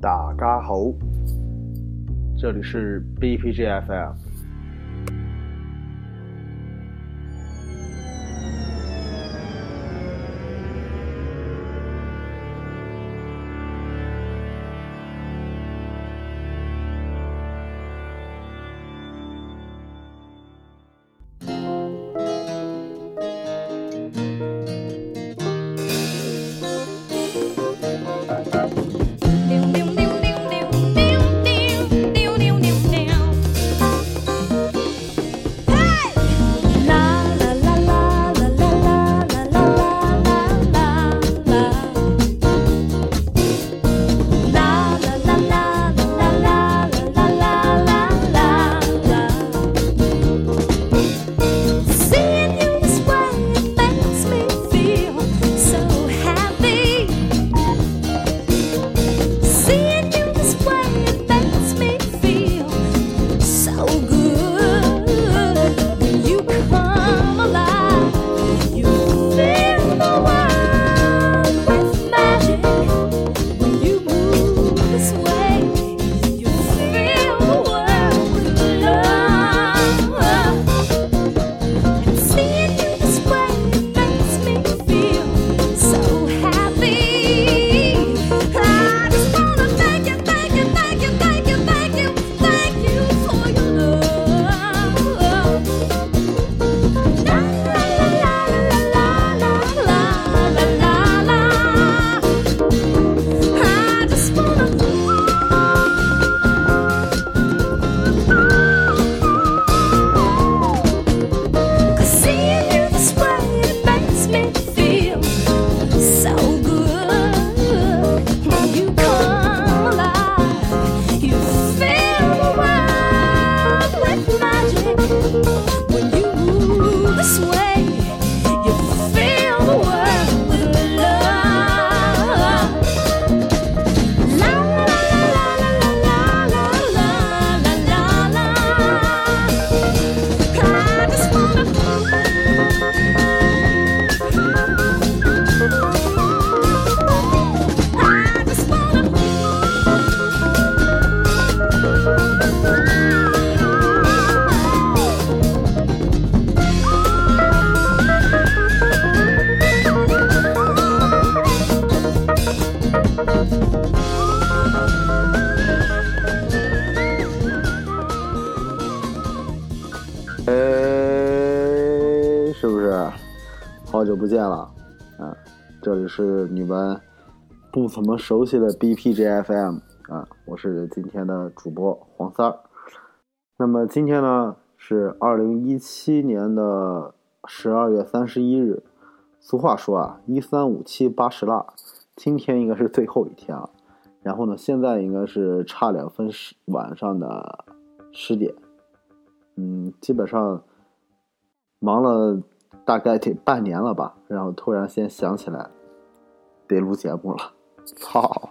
大家好，这里是 BPG FM。哎，是不是好久不见了，啊，这里是你们不怎么熟悉的 BPGFM 啊，我是今天的主播黄三儿。那么今天呢是二零一七年的十二月三十一日。俗话说啊，一三五七八十腊，今天应该是最后一天了。然后呢，现在应该是差两分十晚上的十点。嗯，基本上忙了。大概得半年了吧，然后突然先想起来得录节目了，操！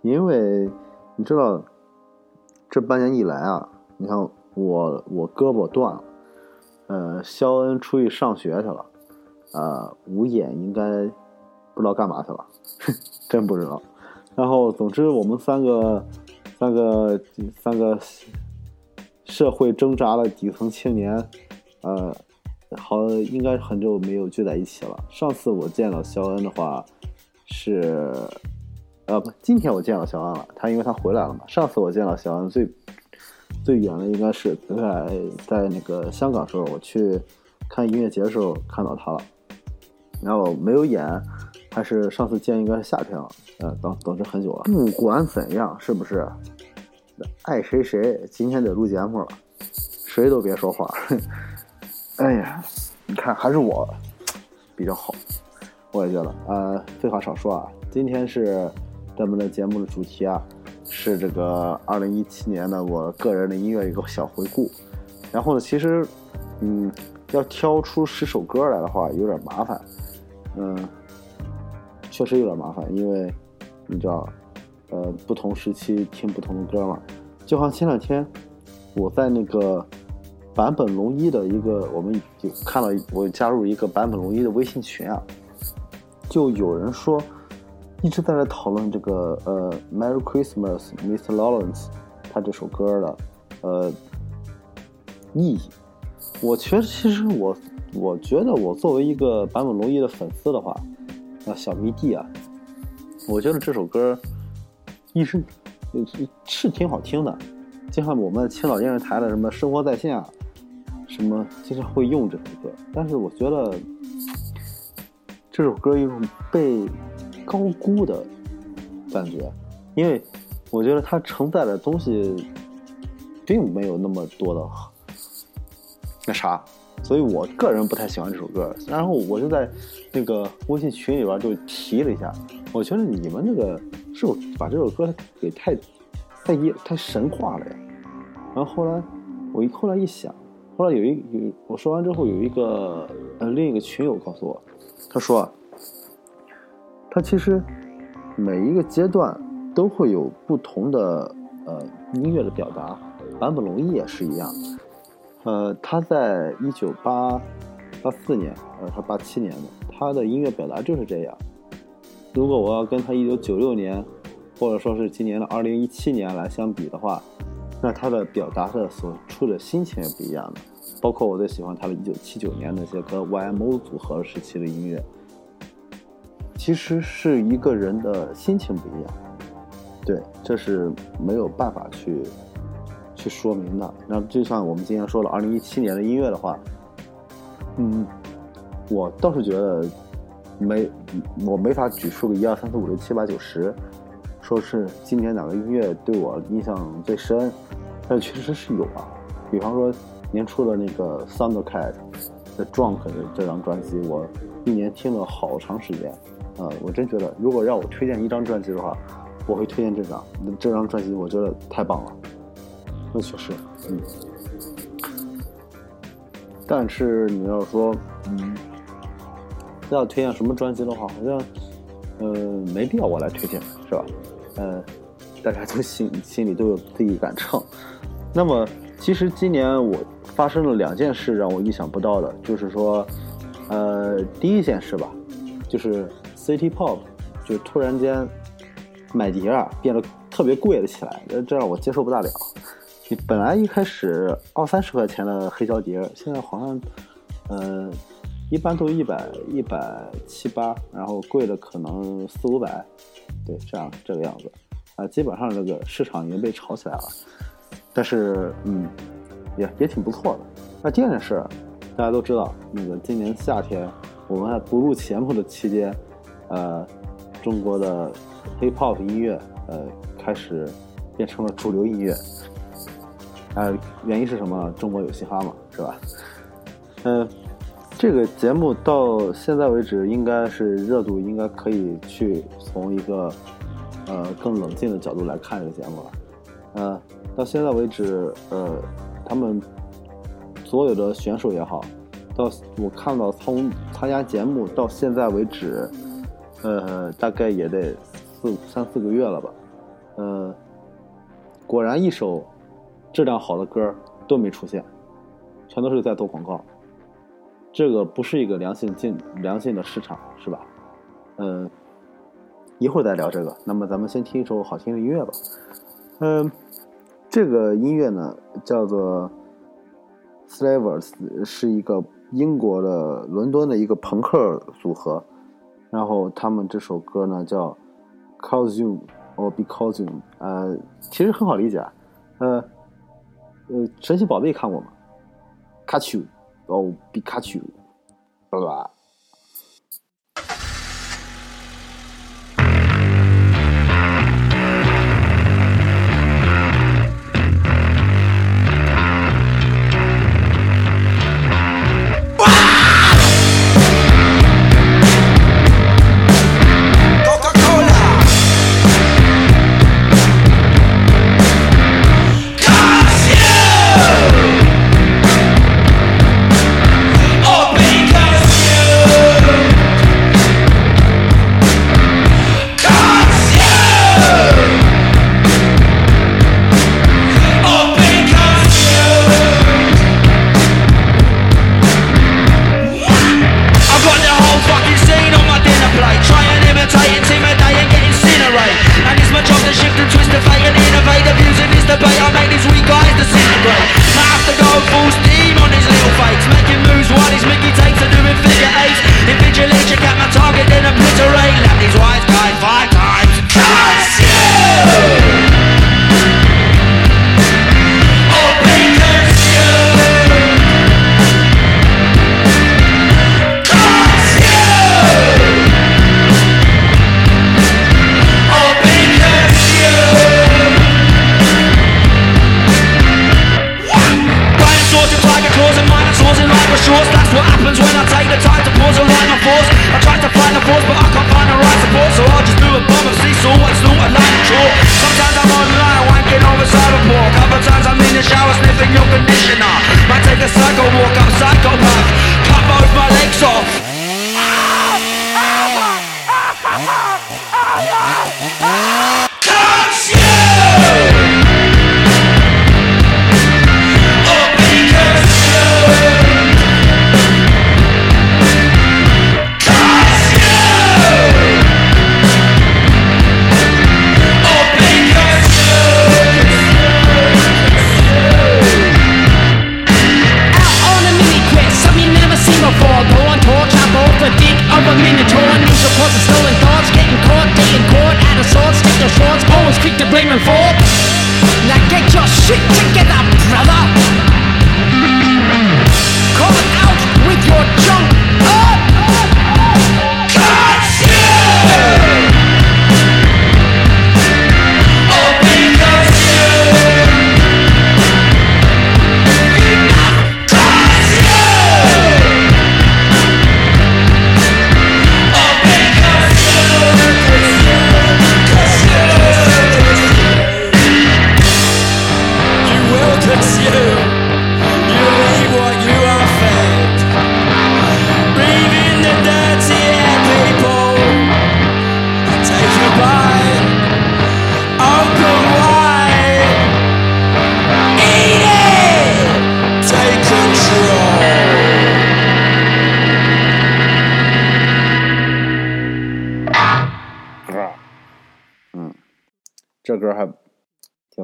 因为你知道，这半年以来啊，你看我我胳膊断了，呃，肖恩出去上学去了，啊，吴眼应该不知道干嘛去了，真不知道。然后总之我们三个三个三个社会挣扎的底层青年，呃。好，应该很久没有聚在一起了。上次我见到肖恩的话，是，呃，不，今天我见到肖恩了。他因为他回来了嘛。上次我见到肖恩最最远的应该是在在那个香港时候，我去看音乐节的时候看到他了。然后没有演，还是上次见应该是夏天了。呃，等等着很久了。不管怎样，是不是？爱谁谁，今天得录节目了，谁都别说话。哎呀，你看还是我比较好，我也觉得。呃，废话少说啊，今天是咱们的节目的主题啊，是这个二零一七年的我个人的音乐一个小回顾。然后呢，其实，嗯，要挑出十首歌来的话，有点麻烦。嗯，确实有点麻烦，因为你知道，呃，不同时期听不同的歌嘛。就好像前两天我在那个。坂本龙一的一个，我们有看到我加入一个坂本龙一的微信群啊，就有人说，一直在这讨论这个呃《Merry Christmas, Mr. Lawrence》他这首歌的呃意义。我觉得其实我我觉得我作为一个坂本龙一的粉丝的话，啊小迷弟啊，我觉得这首歌一是是挺好听的，就像我们青岛电视台的什么生活在线啊，什么经常会用这首歌，但是我觉得这首歌有种被高估的感觉，因为我觉得它承载的东西并没有那么多的那啥，所以我个人不太喜欢这首歌。然后我就在那个微信群里边就提了一下，我觉得你们那个是否把这首歌给太太一太神话了呀？然后后来我一后来一想，后来有一有我说完之后，有一个呃另一个群友告诉我，他说。他其实每一个阶段都会有不同的呃音乐的表达，坂本龙一也是一样。呃，他在一九八八四年，呃，他八七年的，他的音乐表达就是这样。如果我要跟他一九九六年，或者说是今年的二零一七年来相比的话，那他的表达的所处的心情也不一样的。包括我最喜欢他的一九七九年那些跟 YMO 组合时期的音乐。其实是一个人的心情不一样，对，这是没有办法去去说明的。那就像我们今天说了，二零一七年的音乐的话，嗯，我倒是觉得没，我没法举出个一二三四五六七八九十，说是今年哪个音乐对我印象最深，但确实是有啊。比方说年初的那个 Thundercat 的 Drunk 这张专辑，我一年听了好长时间。呃，我真觉得，如果让我推荐一张专辑的话，我会推荐这张。这张专辑我觉得太棒了，那确实，嗯。但是你要说，嗯，要推荐什么专辑的话，好像，呃，没必要我来推荐，是吧？呃，大家都心心里都有自己杆秤。那么，其实今年我发生了两件事让我意想不到的，就是说，呃，第一件事吧，就是。City Pop 就突然间买碟啊变得特别贵了起来，这让我接受不大了。本来一开始二三十块钱的黑胶碟，现在好像呃一般都一百一百七八，然后贵的可能四五百，对，这样这个样子啊，基本上这个市场已经被炒起来了。但是嗯，也也挺不错的。那第二件事，大家都知道，那个今年夏天我们还不录节目的期间。呃，中国的 hip hop 音乐，呃，开始变成了主流音乐。呃，原因是什么？中国有嘻哈嘛，是吧？嗯，这个节目到现在为止，应该是热度应该可以去从一个呃更冷静的角度来看这个节目了。呃，到现在为止，呃，他们所有的选手也好，到我看到从参加节目到现在为止。呃，大概也得四三四个月了吧，呃，果然一首质量好的歌都没出现，全都是在做广告，这个不是一个良性竞良性的市场，是吧？嗯，一会儿再聊这个。那么咱们先听一首好听的音乐吧。嗯，这个音乐呢叫做 Slavers，是一个英国的伦敦的一个朋克组合。然后他们这首歌呢叫，Cause You or Because You，呃，其实很好理解，呃，呃，神奇宝贝看过吗？Catch You 哦，皮卡丘，对吧？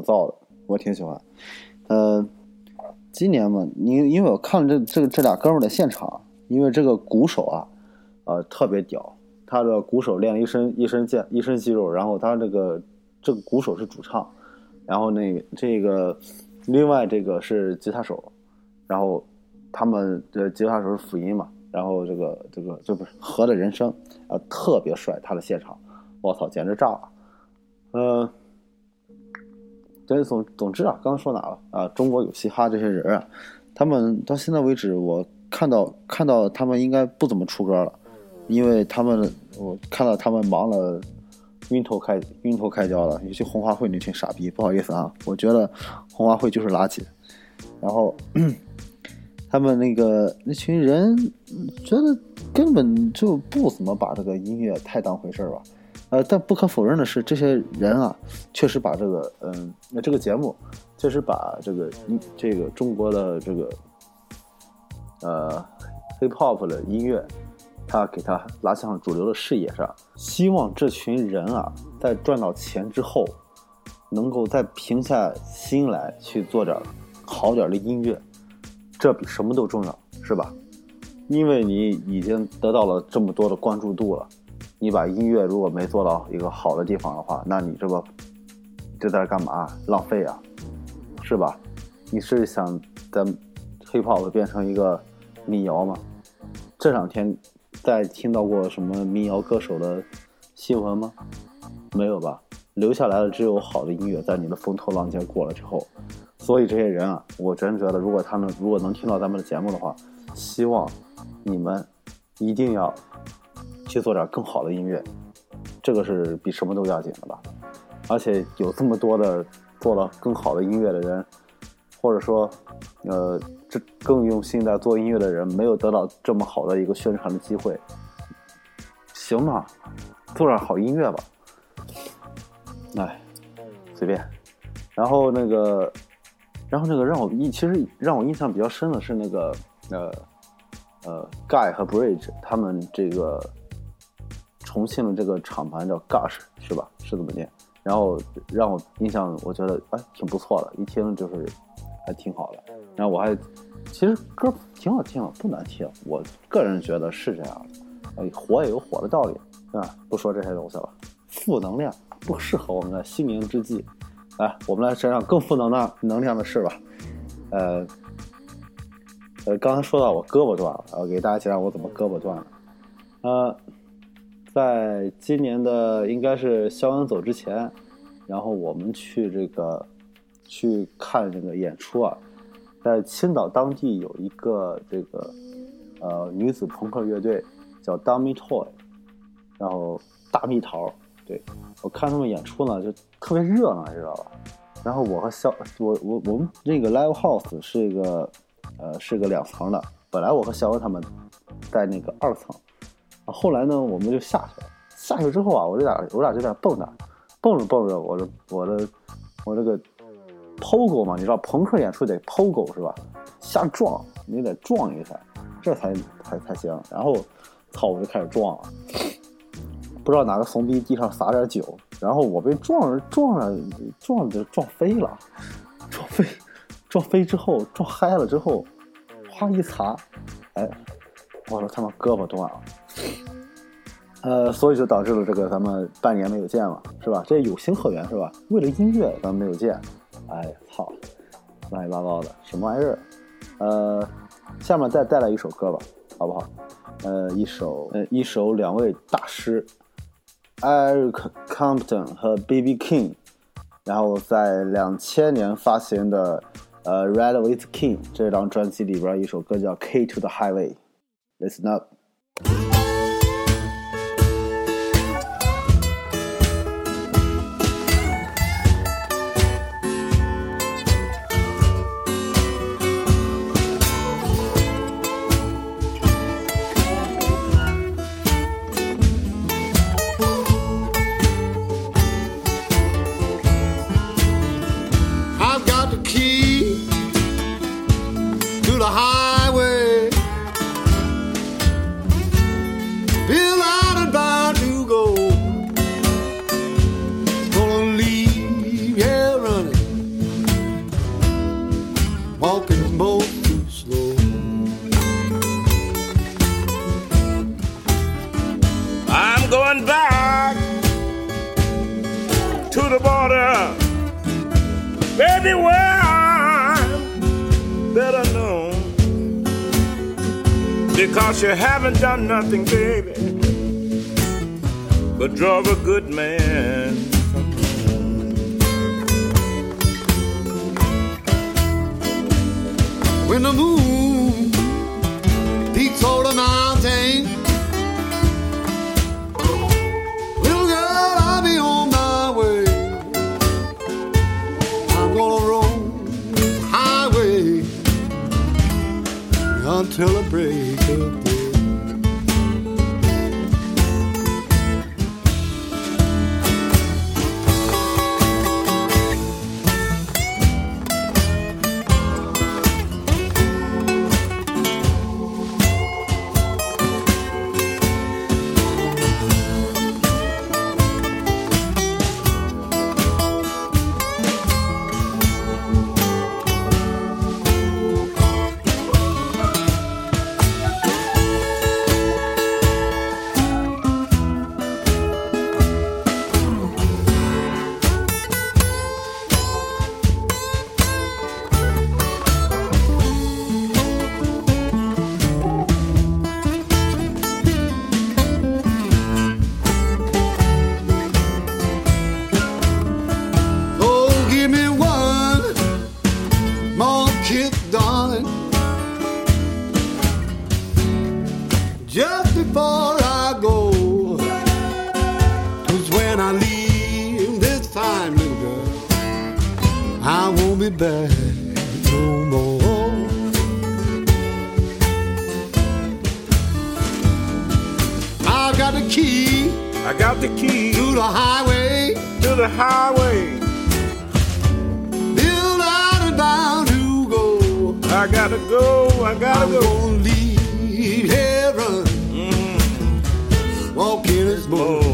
造的，我挺喜欢。呃，今年嘛，因因为我看了这这这俩哥们儿的现场，因为这个鼓手啊，呃，特别屌，他的鼓手练了一身一身健一身肌肉，然后他这个这个鼓手是主唱，然后那这个另外这个是吉他手，然后他们的吉他手是辅音嘛，然后这个这个这不是和的人声啊、特别帅，他的现场，我操，简直炸了。呃，对，总总之啊，刚刚说哪了啊？中国有嘻哈这些人啊，他们到现在为止，我看到看到他们应该不怎么出歌了，因为他们我看到他们忙了，晕头开晕头开交了，尤其红花会那群傻逼，不好意思啊，我觉得红花会就是垃圾，然后他们那个那群人觉得根本就不怎么把这个音乐太当回事儿吧。呃，但不可否认的是，这些人啊，确实把这个，嗯，那这个节目，确实把这个，这个中国的这个，呃，hip hop 的音乐，他给他拉向了主流的视野上。希望这群人啊，在赚到钱之后，能够再平下心来去做点好点的音乐，这比什么都重要，是吧？因为你已经得到了这么多的关注度了。你把音乐如果没做到一个好的地方的话，那你这个这在这干嘛？浪费啊，是吧？你是想咱 hip hop 变成一个民谣吗？这两天在听到过什么民谣歌手的新闻吗？没有吧？留下来的只有好的音乐，在你的风头浪尖过了之后。所以这些人啊，我真觉得，如果他们如果能听到咱们的节目的话，希望你们一定要。去做点更好的音乐，这个是比什么都要紧的吧。而且有这么多的做了更好的音乐的人，或者说，呃，这更用心在做音乐的人，没有得到这么好的一个宣传的机会，行嘛，做点好音乐吧。哎，随便。然后那个，然后那个让我印，其实让我印象比较深的是那个，呃，呃，Guy 和 Bridge 他们这个。重庆的这个厂牌叫 Gush 是吧？是这么念。然后让我印象，我觉得哎挺不错的，一听就是还挺好的。然后我还其实歌挺好听的，不难听。我个人觉得是这样的。哎，火也有火的道理，对吧？不说这些东西了，负能量不适合我们的心灵之际。来，我们来讲讲更负能量能量的事吧。呃呃，刚才说到我胳膊断了，我给大家讲讲我怎么胳膊断了。呃。在今年的应该是肖恩走之前，然后我们去这个去看这个演出啊，在青岛当地有一个这个呃女子朋克乐队叫 Dummy Toy，然后大蜜桃，对我看他们演出呢就特别热闹，知道吧？然后我和肖我我我们那个 live house 是一个呃是个两层的，本来我和肖恩他们在那个二层，后来呢我们就下去了，下去之后啊，我俩我俩就在那蹦跶，蹦着蹦着，我的我的我这个 pogo 嘛，你知道朋克演出得 pogo 是吧？瞎撞，你得撞一下，这才才才行。然后操，我就开始撞了。不知道哪个怂逼地上撒点酒，然后我被撞着撞着撞着撞飞了，撞飞撞飞之后撞嗨了之后，哗一擦，哎，我说他妈胳膊断了，呃，所以就导致了这个咱们半年没有见了，是吧？这有情可原是吧？为了音乐咱们没有见，哎操，乱七八糟的什么玩意儿？呃，下面再带来一首歌吧，好不好？呃，一首呃一首两位大师。Eric Compton 和 B.B. King，然后在两千年发行的呃《Ride with King》这张专辑里边一首歌叫《K to the Highway》，Listen up。You haven't done nothing, baby, but drove a good man. When the moon peaks over the mountain. Little girl, I'll be on my way. I'm gonna the highway until the I gotta go, I gotta I'm go. gonna leave heaven. Mm. Walking is most too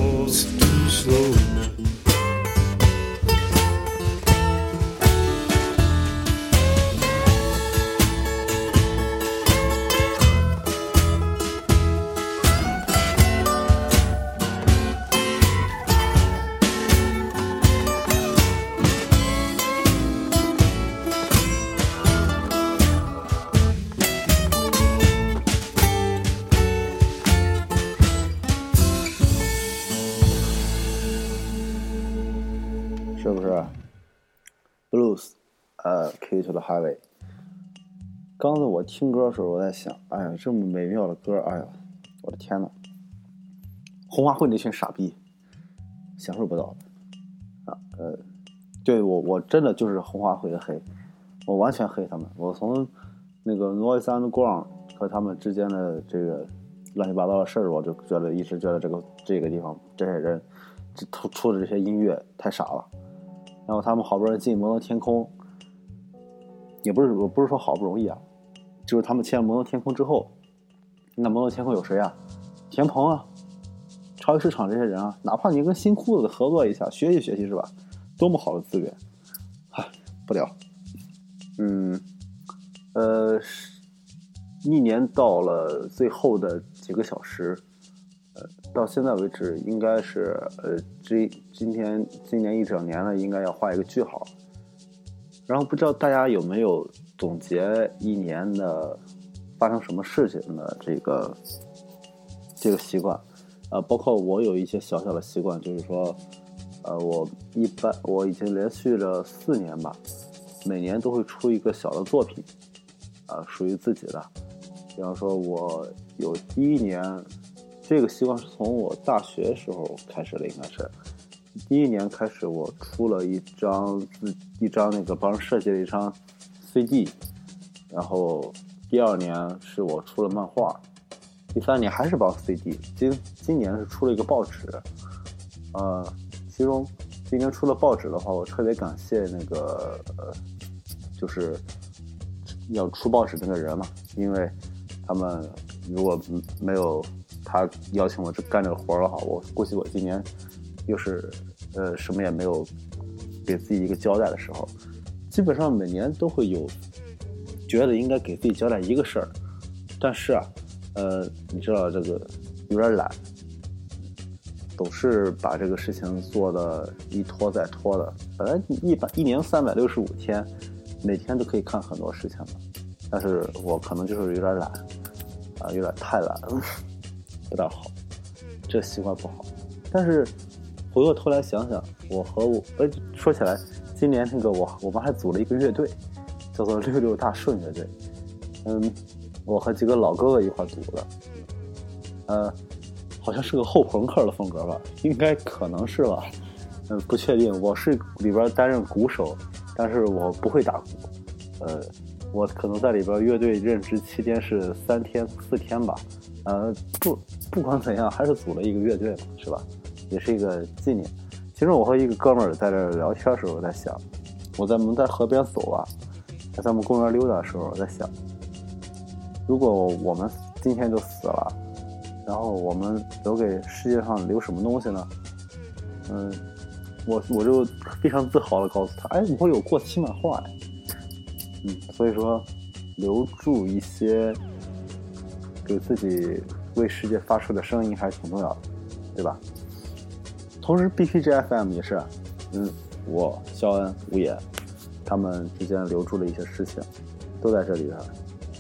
呃，Key to the Highway。刚才我听歌的时候，我在想，哎呀，这么美妙的歌，哎呀，我的天呐，红花会那群傻逼享受不到的啊，呃，对我我真的就是红花会的黑，我完全黑他们。我从那个 Noise and Ground 和他们之间的这个乱七八糟的事儿，我就觉得一直觉得这个这个地方这些人这出出的这些音乐太傻了。然后他们好不容易进摩登天空，也不是我不是说好不容易啊，就是他们签了摩登天空之后，那摩登天空有谁啊？田鹏啊，超级市场这些人啊，哪怕你跟新裤子合作一下，学习学习是吧？多么好的资源，唉，不聊。嗯，呃，一年到了最后的几个小时，呃，到现在为止应该是呃，这今天今年一整年了，应该要画一个句号。然后不知道大家有没有总结一年的发生什么事情的这个这个习惯？呃，包括我有一些小小的习惯，就是说，呃，我一般我已经连续了四年吧，每年都会出一个小的作品，啊、属于自己的。比方说，我有第一年，这个习惯是从我大学时候开始的，应该是第一年开始，我出了一张自一张那个帮人设计了一张 CD，然后第二年是我出了漫画，第三年还是帮 CD，今今年是出了一个报纸，呃，其中今年出了报纸的话，我特别感谢那个呃，就是要出报纸那个人嘛，因为他们如果没有他邀请我去干这个活儿的话，我估计我今年又是呃什么也没有给自己一个交代的时候。基本上每年都会有觉得应该给自己交代一个事儿，但是啊，呃，你知道这个有点懒，总是把这个事情做的一拖再拖的。本来一百一年三百六十五天，每天都可以看很多事情的，但是我可能就是有点懒，啊，有点太懒了，不大好，这习惯不好。但是回过头来想想，我和我，哎，说起来，今年那个我我们还组了一个乐队，叫做六六大顺乐队。嗯，我和几个老哥哥一块组的，呃，好像是个后朋克的风格吧，应该可能是吧，嗯，不确定。我是里边担任鼓手，但是我不会打鼓，呃，我可能在里边乐队任职期间是三天四天吧，呃，不不管怎样，还是组了一个乐队，是吧？也是一个纪念。其实我和一个哥们儿在这聊天的时候，我在想，我在我们在河边走啊，在咱们公园溜达的时候，我在想，如果我们今天就死了，然后我们留给世界上留什么东西呢？嗯，我我就非常自豪的告诉他，哎，我有过期漫画哎，嗯，所以说留住一些给自己为世界发出的声音还是挺重要的，对吧？同时，BPG FM 也是，嗯，我肖恩、吴野他们之间留住了一些事情，都在这里边。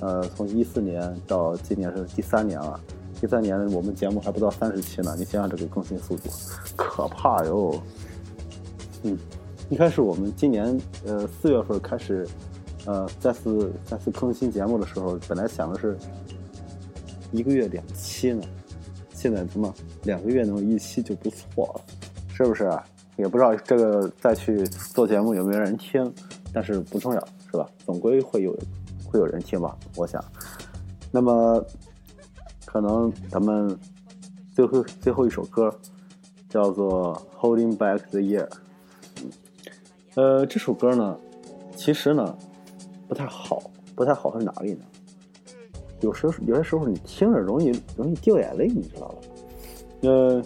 呃，从一四年到今年是第三年了，第三年我们节目还不到三十期呢，你想想这个更新速度，可怕哟！嗯，一开始我们今年呃四月份开始，呃再次再次更新节目的时候，本来想的是一个月两期呢，现在怎么两个月能有一期就不错了，是不是？也不知道这个再去做节目有没有人听，但是不重要，是吧？总归会有会有人听吧，我想。那么可能咱们最后最后一首歌叫做《Holding Back the Year》。呃，这首歌呢，其实呢不太好，不太好在哪里呢？有时候有些时候你听着容易容易掉眼泪，你知道吧？呃，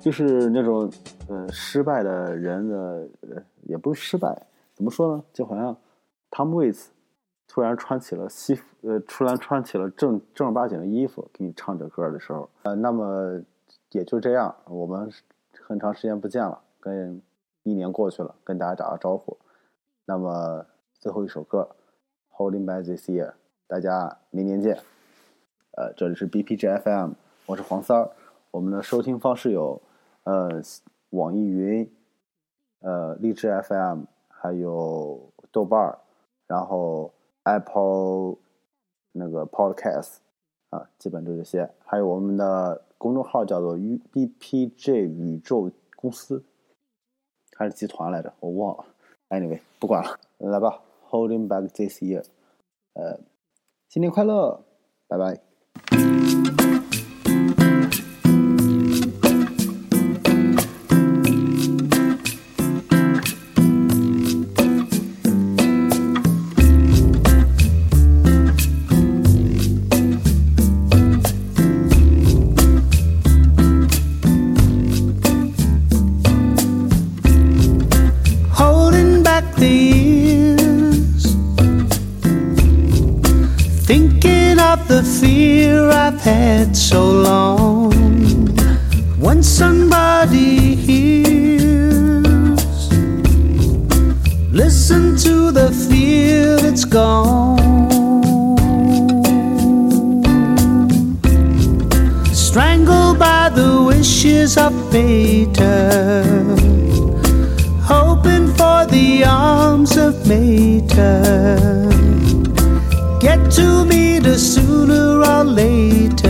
就是那种呃失败的人的，呃也不是失败，怎么说呢？就好像 Tom Waits 突然穿起了西服，呃，突然穿起了正正儿八经的衣服给你唱这歌的时候，呃，那么也就这样，我们很长时间不见了，跟一年过去了，跟大家打个招呼。那么最后一首歌《Holding By This Year》，大家明年见。呃，这里是 BPG FM，我是黄三儿。我们的收听方式有，呃，网易云，呃，荔枝 FM，还有豆瓣儿，然后 Apple 那个 Podcast 啊，基本就这些。还有我们的公众号叫做 U B P J 宇宙公司，还是集团来着，我忘了。Anyway，不管了，来吧，Holding Back This Year，呃，新年快乐，拜拜。nobody hears. Listen to the fear that's gone. Strangled by the wishes of fate, hoping for the arms of Mater. Get to me the sooner or later.